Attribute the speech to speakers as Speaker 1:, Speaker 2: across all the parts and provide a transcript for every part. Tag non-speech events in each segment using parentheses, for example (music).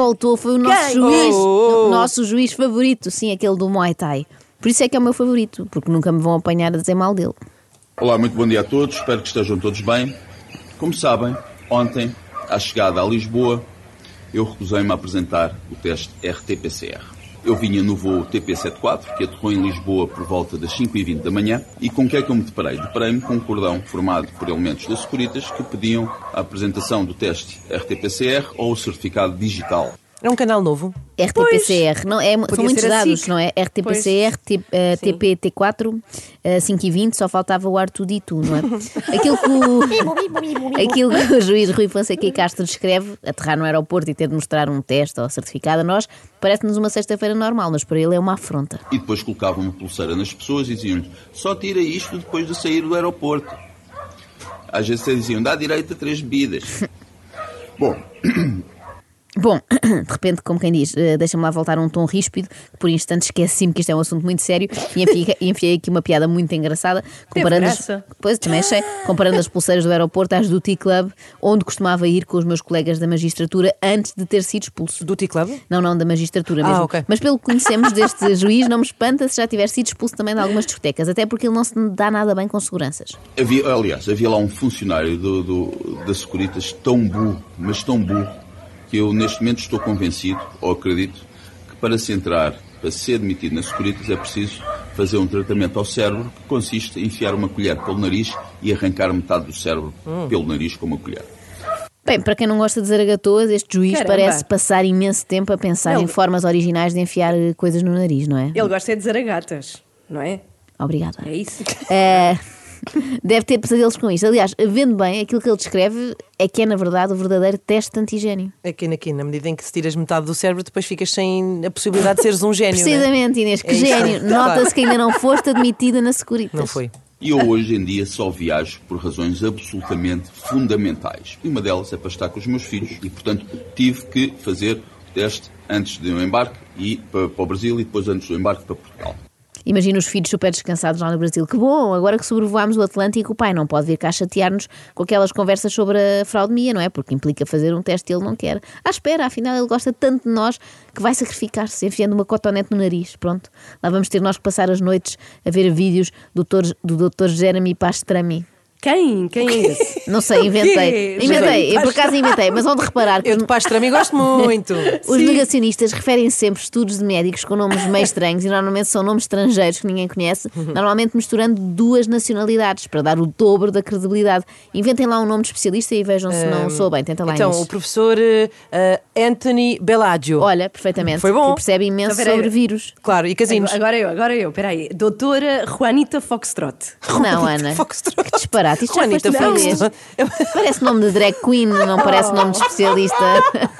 Speaker 1: Voltou? Foi o nosso
Speaker 2: Quem?
Speaker 1: juiz.
Speaker 2: Oh!
Speaker 1: O nosso juiz favorito, sim, aquele do Muay Thai. Por isso é que é o meu favorito, porque nunca me vão apanhar a dizer mal dele.
Speaker 3: Olá, muito bom dia a todos, espero que estejam todos bem. Como sabem, ontem, à chegada a Lisboa, eu recusei-me a apresentar o teste RT-PCR. Eu vinha no voo TP74, que aterrou em Lisboa por volta das 5h20 da manhã, e com que é que eu me deparei? Deparei-me com um cordão formado por elementos da Securitas que pediam a apresentação do teste RT-PCR ou o certificado digital.
Speaker 2: É um canal novo.
Speaker 1: RT-PCR, não, é, são muitos
Speaker 2: ser a
Speaker 1: dados,
Speaker 2: SIC.
Speaker 1: não é? RT-PCR, T- eh, TP-T4, eh, 5 e 20, só faltava o R2D2, não é? (laughs) Aquilo que o, aquilo que o juiz Rui Fonseca e Castro descreve, aterrar no aeroporto e ter de mostrar um teste ou certificado a nós, parece-nos uma sexta-feira normal, mas para ele é uma afronta.
Speaker 3: E depois colocavam uma pulseira nas pessoas e diziam só tira isto depois de sair do aeroporto. Às vezes diziam, dá direito a três bebidas. (laughs) Bom,
Speaker 1: Bom, (clears throat) de repente, como quem diz, eh, deixa-me lá voltar a um tom ríspido, que por instantes esqueci-me que isto é um assunto muito sério e enfiei, (laughs) enfiei aqui uma piada muito engraçada, comparando as, pois, também achei, comparando as pulseiras do aeroporto às do T-Club, onde costumava ir com os meus colegas da magistratura antes de ter sido expulso.
Speaker 2: Do T-Club?
Speaker 1: Não, não, da magistratura
Speaker 2: Ah,
Speaker 1: mesmo.
Speaker 2: ok.
Speaker 1: Mas pelo que conhecemos deste (laughs) juiz, não me espanta se já tiver sido expulso também de algumas discotecas, até porque ele não se dá nada bem com seguranças.
Speaker 3: havia, aliás, havia lá um funcionário do, do, da Securitas tão burro, mas tão burro, que eu neste momento estou convencido, ou acredito, que para se entrar, para ser admitido na Securitas é preciso fazer um tratamento ao cérebro que consiste em enfiar uma colher pelo nariz e arrancar metade do cérebro
Speaker 2: Hum.
Speaker 3: pelo nariz com uma colher.
Speaker 1: Bem, para quem não gosta de zaragatoas, este juiz
Speaker 2: Caramba.
Speaker 1: parece passar imenso tempo a pensar
Speaker 4: Não.
Speaker 1: em formas originais de enfiar eh, coisas no nariz, não é?
Speaker 4: Ele gosta é de zaragatas, não é?
Speaker 1: Obrigada.
Speaker 4: É isso.
Speaker 1: É, (laughs) deve ter pesadelos com isto. Aliás, vendo bem, aquilo que ele descreve é que é, na verdade, o verdadeiro teste de antigênio.
Speaker 2: Aqui, aqui, na medida em que se tiras metade do cérebro, depois ficas sem a possibilidade de seres um gênio. não é?
Speaker 1: Precisamente, Inês, que
Speaker 2: É
Speaker 1: gênio. (laughs)
Speaker 2: Claro.
Speaker 1: Nota-se que ainda não foste admitida na Securitas.
Speaker 2: Não foi.
Speaker 3: E eu hoje em dia só viajo por razões absolutamente fundamentais. E uma delas é para estar com os meus filhos. E, portanto, tive que fazer o teste antes do embarque e para, para o Brasil e depois antes do embarque para Portugal.
Speaker 1: Imagina os filhos super descansados lá no Brasil. Que bom, agora que sobrevoámos o Atlântico, o pai não pode vir cá chatear-nos com aquelas conversas sobre a fraudemia, não é? Porque implica fazer um teste e ele não quer. À espera, afinal ele gosta tanto de nós que vai sacrificar-se enfiando uma cotonete no nariz. Pronto, lá vamos ter nós que passar as noites a ver vídeos do Dr. do Dr. Jeremy Pastrami.
Speaker 4: Quem? Quem é esse? (laughs)
Speaker 1: Não sei, inventei. Inventei, eu por acaso inventei, mas vão de reparar que
Speaker 2: Eu de pastrami gosto muito. (laughs)
Speaker 1: os negacionistas referem sempre estudos de médicos com nomes meio estranhos e normalmente são nomes estrangeiros que ninguém conhece, normalmente misturando duas nacionalidades para dar o dobro da credibilidade. Inventem lá um nome de especialista e vejam se não sou bem. Tenta lá
Speaker 2: Então,
Speaker 1: Inês.
Speaker 2: o professor eh, Anthony Bellagio.
Speaker 1: Olha, perfeitamente.
Speaker 2: Foi bom.
Speaker 1: Que percebe imenso
Speaker 4: Então,
Speaker 1: sobre vírus.
Speaker 2: Claro, e casinos.
Speaker 4: Agora eu, agora eu, peraí. Doutora Juanita Foxtrot.
Speaker 1: Não, Ana.
Speaker 2: Foxtrot.
Speaker 1: Que disparate. Isto já
Speaker 2: Juanita
Speaker 1: foste.
Speaker 2: Foxtrot. (laughs)
Speaker 1: Parece nome de drag queen, não parece nome de especialista. (laughs)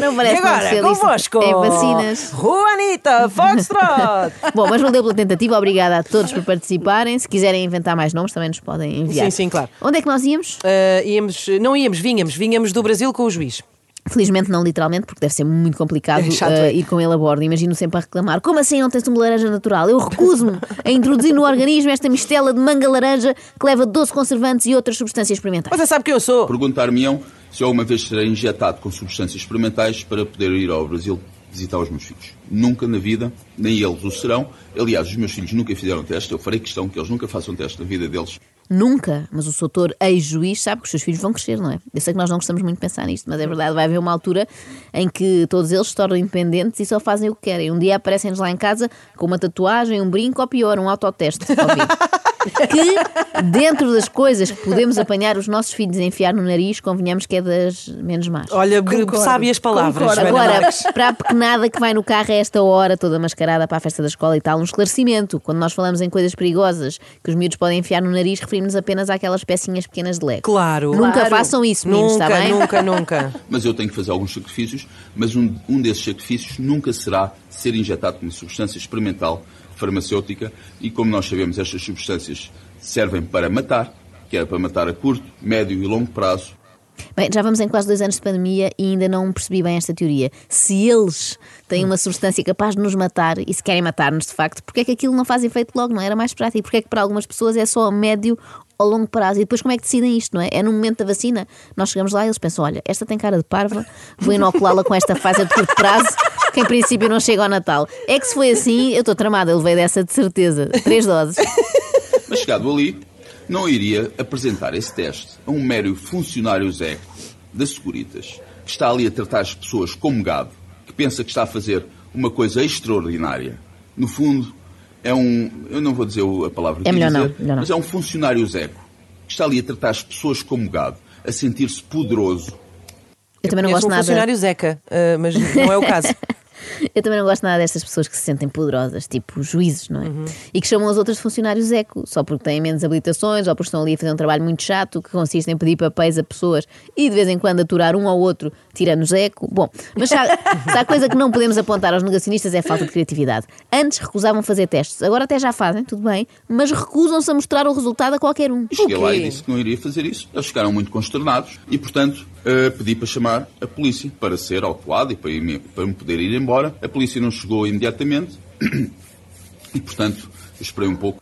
Speaker 1: Não
Speaker 2: E
Speaker 1: parece nome de
Speaker 2: agora,
Speaker 1: especialista
Speaker 2: convosco,
Speaker 1: em vacinas.
Speaker 2: Juanita Foxtrot. (laughs)
Speaker 1: Bom, mas valeu pela tentativa. Obrigada a todos por participarem. Se quiserem inventar mais nomes, também nos podem enviar.
Speaker 2: Sim, sim, claro.
Speaker 1: Onde é que nós íamos?
Speaker 2: Eh, íamos, não íamos, vinhamos, vinhamos do Brasil com o juiz.
Speaker 1: Felizmente não literalmente, porque deve ser muito complicado
Speaker 2: É chato,
Speaker 1: eh,
Speaker 2: é.
Speaker 1: ir com ele a bordo. Imagino sempre a reclamar: como assim não tens uma laranja natural? Eu recuso-me a introduzir no organismo esta mistela de manga laranja que leva doce conservantes e outras substâncias experimentais.
Speaker 2: Você sabe quem eu sou?
Speaker 3: Perguntar-me-ão se eu uma vez serei injetado com substâncias experimentais para poder ir ao Brasil visitar os meus filhos. Nunca na vida, nem eles o serão. Aliás, os meus filhos nunca fizeram teste. Eu farei questão que eles nunca façam teste na vida deles.
Speaker 1: Nunca, mas o doutor ex-juiz sabe que os seus filhos vão crescer, não é? Eu sei que nós não gostamos muito de pensar nisto, mas é verdade, vai haver uma altura em que todos eles se tornam independentes e só fazem o que querem. Um dia aparecem-nos lá em casa com uma tatuagem, um brinco ou pior, um autoteste. (laughs) Que, dentro das coisas que podemos apanhar os nossos filhos a enfiar no nariz, convenhamos que é das menos más.
Speaker 2: Olha, sabe as palavras.
Speaker 4: Concordo.
Speaker 1: Agora, (laughs) para a pequenada que vai no carro a esta hora, toda mascarada para a festa da escola e tal, um esclarecimento. Quando nós falamos em coisas perigosas que os miúdos podem enfiar no nariz, referimos apenas àquelas pecinhas pequenas de leque.
Speaker 2: Claro.
Speaker 1: Nunca
Speaker 4: Claro.
Speaker 1: façam isso, meninos,
Speaker 2: Nunca,
Speaker 1: está bem?
Speaker 2: nunca, nunca. (laughs)
Speaker 3: Mas eu tenho que fazer alguns sacrifícios, mas um, um desses sacrifícios nunca será ser injetado com uma substância experimental farmacêutica e, como nós sabemos, estas substâncias servem para matar, que é para matar a curto, médio e longo prazo.
Speaker 1: Bem, já vamos em quase dois anos de pandemia e ainda não percebi bem esta teoria. Se eles têm uma substância capaz de nos matar e se querem matar-nos de facto, porque é que aquilo não faz efeito logo? Não era mais prático? Porque é que para algumas pessoas é só a médio ou longo prazo? E depois como é que decidem isto, não é? É no momento da vacina. Nós chegamos lá e eles pensam: olha, esta tem cara de parva, vou inoculá-la com esta fase de curto prazo, que em princípio não chega ao Natal. É que se foi assim, eu estou tramada, eu levei dessa de certeza. Três doses.
Speaker 3: Mas chegado ali, não iria apresentar esse teste a um mero funcionário zeco da Securitas, que está ali a tratar as pessoas como gado, que pensa que está a fazer uma coisa extraordinária. No fundo, é um. Eu não vou dizer a palavra que
Speaker 1: É
Speaker 3: ia
Speaker 1: melhor não,
Speaker 3: dizer,
Speaker 1: melhor não.
Speaker 3: mas é um funcionário zeco, que está ali a tratar as pessoas como gado, a sentir-se poderoso.
Speaker 1: Eu também não gosto
Speaker 2: um
Speaker 1: nada.
Speaker 2: funcionário Zeca, ah, mas não é o caso. (laughs)
Speaker 1: Eu também não gosto nada destas pessoas que se sentem poderosas, tipo juízes, não é?
Speaker 2: Uhum.
Speaker 1: E que chamam as outras de funcionários eco, só porque têm menos habilitações ou porque estão ali a fazer um trabalho muito chato que consiste em pedir papéis a pessoas e de vez em quando aturar um ao outro tirando-nos eco. Bom, mas se há, se há coisa que não podemos apontar aos negacionistas é a falta de criatividade. Antes recusavam fazer testes, agora até já fazem, tudo bem, mas recusam-se a mostrar o resultado a qualquer um.
Speaker 3: Cheguei lá e disse que não iria fazer isso. Eles ficaram muito consternados e, portanto, eh, pedi para chamar a polícia para ser autuado e para, ir- para me poder ir embora. A polícia não chegou imediatamente (coughs) e, portanto, esperei um pouco.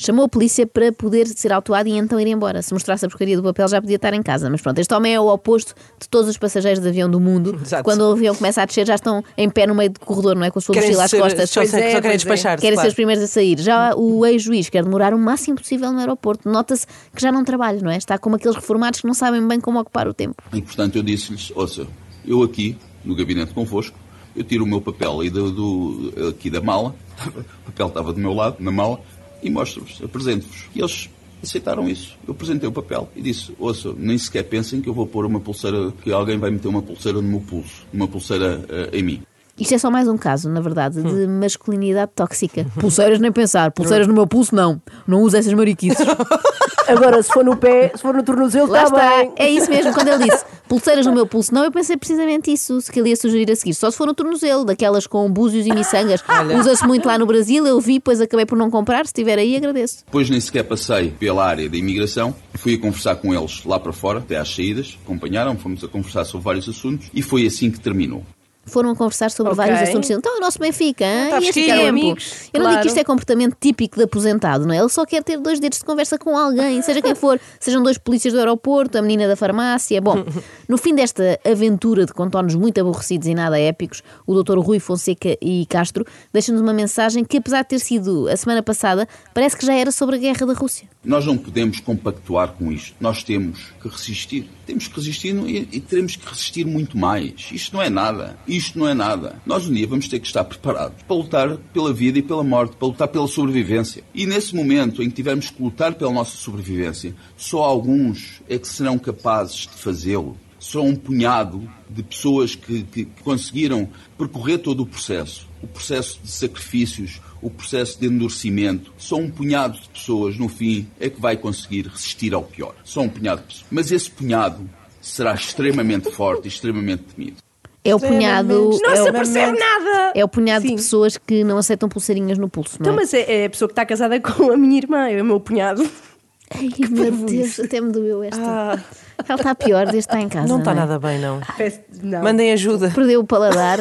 Speaker 1: Chamou a polícia para poder ser autuado e então ir embora. Se mostrasse a porcaria do papel já podia estar em casa. Mas pronto, este homem é o oposto de todos os passageiros de avião do mundo. (laughs)
Speaker 2: Exato.
Speaker 1: Quando o avião começa a descer já estão em pé no meio do corredor, não é? Com a sua
Speaker 2: Querem
Speaker 1: mochila às
Speaker 2: ser-
Speaker 1: costas.
Speaker 2: só,
Speaker 4: Pois
Speaker 2: só
Speaker 4: é,
Speaker 2: querem
Speaker 4: é.
Speaker 2: despachar-se.
Speaker 1: Querem ser
Speaker 2: claro.
Speaker 1: os primeiros a sair. Já o ex-juiz quer demorar o máximo possível no aeroporto. Nota-se que já não trabalha, não é? Está como aqueles reformados que não sabem bem como ocupar o tempo.
Speaker 3: E, portanto, eu disse-lhes, ouça, eu aqui, no gabinete convosco, eu tiro o meu papel aí do, do- aqui da mala, o papel estava do meu lado, na mala, e mostro-vos, apresento-vos. E eles aceitaram isso. Eu apresentei o papel e disse, ouça, nem sequer pensem que eu vou pôr uma pulseira, que alguém vai meter uma pulseira no meu pulso, uma pulseira eh, em mim.
Speaker 1: Isto é só mais um caso, na verdade, de masculinidade tóxica. (laughs) Pulseiras nem pensar. Pulseiras no meu pulso, não. Não uso essas mariquices. (laughs)
Speaker 4: Agora, se for no pé, se for no tornozelo,
Speaker 1: Lá
Speaker 4: está
Speaker 1: está.
Speaker 4: bem.
Speaker 1: É isso mesmo. Quando ele disse pulseiras no meu pulso, não, eu pensei precisamente isso. Se que ele ia sugerir a seguir. Só se for no tornozelo, daquelas com búzios e miçangas. Usa-se muito lá no Brasil. Eu vi, pois acabei por não comprar. Se estiver aí, agradeço.
Speaker 3: Depois nem sequer passei pela área da imigração, fui a conversar com eles lá para fora, até às saídas, acompanharam, fomos a conversar sobre vários assuntos e foi assim que terminou.
Speaker 1: Foram a conversar sobre
Speaker 4: Ok.
Speaker 1: vários assuntos. Então, o nosso Benfica, hein?
Speaker 2: Está
Speaker 1: e este tempo?
Speaker 4: amigos.
Speaker 1: Eu não digo
Speaker 4: Claro.
Speaker 1: que isto é comportamento típico de aposentado, não é? Ele só quer ter dois dedos de conversa com alguém, seja quem for, (laughs) sejam dois polícias do aeroporto, a menina da farmácia. Bom, no fim desta aventura de contornos muito aborrecidos e nada épicos, o Dr. Rui Fonseca e Castro deixam-nos uma mensagem que, apesar de ter sido a semana passada, parece que já era sobre a guerra da Rússia.
Speaker 3: Nós não podemos compactuar com isto. Nós temos que resistir. Temos que resistir e, e teremos que resistir muito mais. Isto não é nada. Isto não é nada. Nós um dia vamos ter que estar preparados para lutar pela vida e pela morte, para lutar pela sobrevivência. E nesse momento em que tivermos que lutar pela nossa sobrevivência, só alguns é que serão capazes de fazê-lo. Só um punhado de pessoas que, que conseguiram percorrer todo o processo. O processo de sacrifícios, o processo de endurecimento. Só um punhado de pessoas, no fim, é que vai conseguir resistir ao pior. Só um punhado de pessoas. Mas esse punhado será extremamente forte e extremamente temido.
Speaker 1: É o punhado.
Speaker 4: Não
Speaker 1: é
Speaker 4: se nada.
Speaker 1: é o punhado
Speaker 4: Sim.
Speaker 1: de pessoas que não aceitam pulseirinhas no pulso, não
Speaker 4: Então,
Speaker 1: é?
Speaker 4: mas é, é a pessoa que está casada (laughs) com a minha irmã, é o meu cunhado.
Speaker 1: Ai, meu Deus, até me doeu esta. Ela está pior desde que está em casa.
Speaker 2: Não está
Speaker 1: é?
Speaker 2: nada bem, não.
Speaker 4: Peço- não.
Speaker 2: Mandem ajuda.
Speaker 1: Perdeu o paladar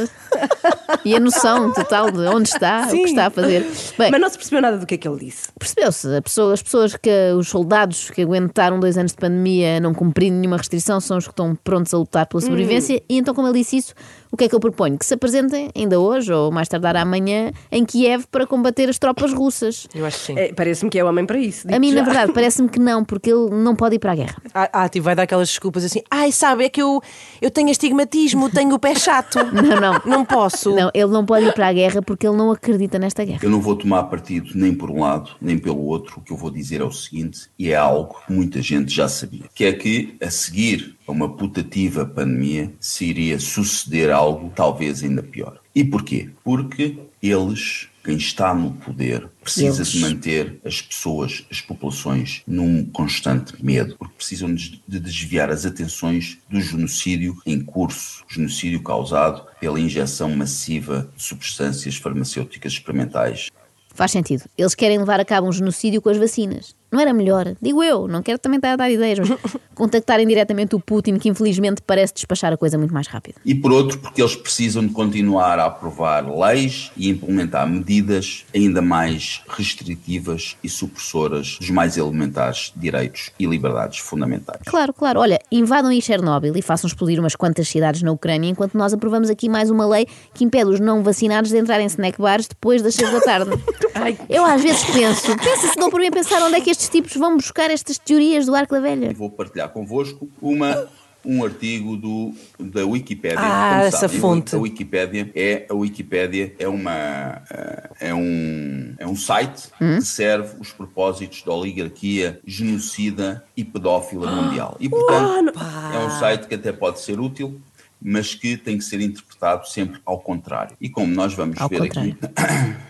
Speaker 1: e a noção total de onde está, o
Speaker 4: Sim.
Speaker 1: que está a fazer. Bem,
Speaker 4: Mas não se percebeu nada do que é que ele disse.
Speaker 1: percebeu-se, pessoa- as pessoas que, os soldados que aguentaram dois anos de pandemia não cumprindo nenhuma restrição são os que estão prontos a lutar pela sobrevivência. E então, como ele disse isso, o que é que eu proponho? Que se apresentem, ainda hoje ou mais tardar amanhã, em Kiev para combater as tropas russas.
Speaker 2: Eu acho que sim.
Speaker 4: É, Parece-me que é homem para isso.
Speaker 1: A mim,
Speaker 4: digo
Speaker 1: na
Speaker 4: já.
Speaker 1: verdade, parece-me que não, porque ele não pode ir para a guerra. (laughs)
Speaker 2: Ah, ah, tipo, vai dar aquela aquelas desculpas assim, ai, sabe, é que eu, eu tenho astigmatismo, tenho o pé chato. (laughs)
Speaker 1: Não, não.
Speaker 2: Não posso.
Speaker 1: Não, ele não pode ir para a guerra porque ele não acredita nesta guerra.
Speaker 3: Eu não vou tomar partido nem por um lado, nem pelo outro. O que eu vou dizer é o seguinte, e é algo que muita gente já sabia, que é que a seguir a uma putativa pandemia se iria suceder algo talvez ainda pior. E porquê? Porque eles, quem está no poder, precisa
Speaker 1: Eles.
Speaker 3: de manter as pessoas, as populações, num constante medo, porque precisam de de desviar as atenções do genocídio em curso, genocídio causado pela injeção massiva de substâncias farmacêuticas experimentais.
Speaker 1: Faz sentido. Eles querem levar a cabo um genocídio com as vacinas. Não era melhor? Digo eu, não quero também estar a dar ideias, mas (laughs) contactarem diretamente o Putin, que infelizmente parece despachar a coisa muito mais rápido.
Speaker 3: E por outro, porque eles precisam de continuar a aprovar leis e implementar medidas ainda mais restritivas e supressoras dos mais elementares direitos e liberdades fundamentais.
Speaker 1: Claro, claro. Olha, invadam aí Chernobyl e façam explodir umas quantas cidades na Ucrânia, enquanto nós aprovamos aqui mais uma lei que impede os não vacinados de entrarem em snack bars depois das 6 da tarde. (laughs) Eu às vezes penso, pensa se não por mim a pensar onde é que estes tipos vão buscar estas teorias do arco da velha.
Speaker 3: Vou partilhar convosco uma, um artigo do, da Wikipédia.
Speaker 2: Ah,
Speaker 3: Como
Speaker 2: essa
Speaker 3: sabem,
Speaker 2: fonte.
Speaker 3: A Wikipédia é a Wikipédia é uma eh, é um é um site que serve os propósitos da oligarquia genocida e pedófila mundial. E portanto é um site que até pode ser útil, mas que tem que ser interpretado sempre ao contrário. E como nós vamos
Speaker 1: Ao
Speaker 3: ver
Speaker 1: contrário.
Speaker 3: aqui (coughs)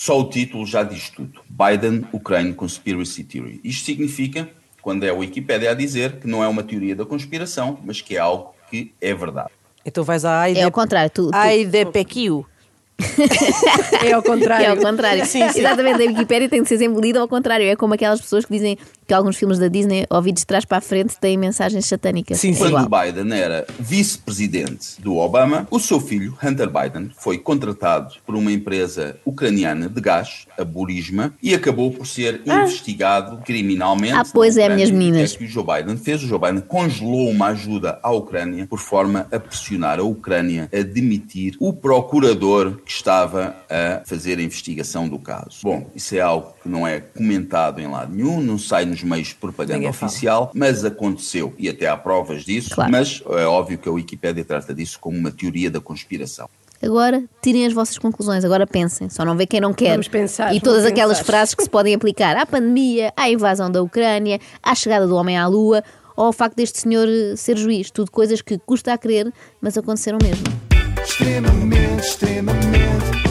Speaker 3: só o título já diz tudo. Biden, Ukraine Conspiracy Theory. Isto significa, quando é a Wikipédia a dizer, que não é uma teoria da conspiração, mas que é algo que é verdade.
Speaker 2: Então vais à AIDE.
Speaker 1: É ao contrário, tu- tu-
Speaker 2: AIDPQ.
Speaker 4: É ao contrário.
Speaker 1: É ao contrário. Exatamente, a Wikipédia tem de ser sempre lida ao contrário. É como aquelas pessoas que dizem que alguns filmes da Disney, ouvidos de trás para a frente, têm mensagens satânicas.
Speaker 2: Sim,
Speaker 1: É
Speaker 2: sim.
Speaker 3: Quando
Speaker 1: igual.
Speaker 3: Biden era vice-presidente do Obama, o seu filho, Hunter Biden, foi contratado por uma empresa ucraniana de gás, a Burisma, e acabou por ser investigado criminalmente.
Speaker 1: Ah, pois é, minhas
Speaker 3: que
Speaker 1: meninas.
Speaker 3: É que o Joe Biden fez? O Joe Biden congelou uma ajuda à Ucrânia por forma a pressionar a Ucrânia a demitir o procurador que estava a fazer a investigação do caso. Bom, isso é algo que não é comentado em lado nenhum, não sai nos meios de propaganda
Speaker 2: Ninguém fala.
Speaker 3: oficial, mas aconteceu e até há provas disso.
Speaker 1: Claro.
Speaker 3: Mas é óbvio que a Wikipédia trata disso como uma teoria da conspiração.
Speaker 1: Agora tirem as vossas conclusões, agora pensem, só não vê quem não quer.
Speaker 4: Vamos pensar,
Speaker 1: e todas aquelas
Speaker 4: pensar.
Speaker 1: frases que se podem aplicar à pandemia, à invasão da Ucrânia, à chegada do homem à lua, ou ao facto deste senhor ser juiz. Tudo coisas que custa a crer, mas aconteceram mesmo.
Speaker 5: Streme Meer, Streme Meer.